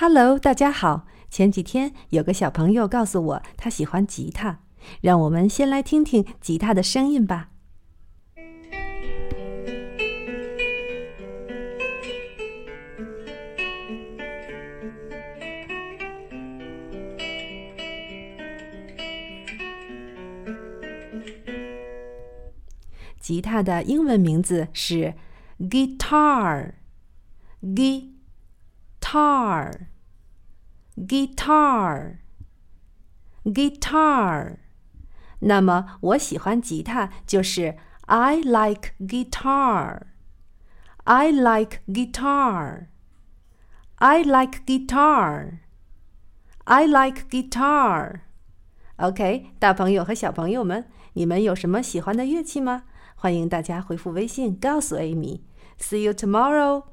Hello，大家好。前几天有个小朋友告诉我他喜欢吉他，让我们先来听听吉他的声音吧。吉他的英文名字是 guitar，guitar guitar，guitar，guitar。那么我喜欢吉他就是 I like guitar，I like guitar，I like guitar，I like guitar。OK，大朋友和小朋友们，你们有什么喜欢的乐器吗？欢迎大家回复微信告诉 Amy。See you tomorrow.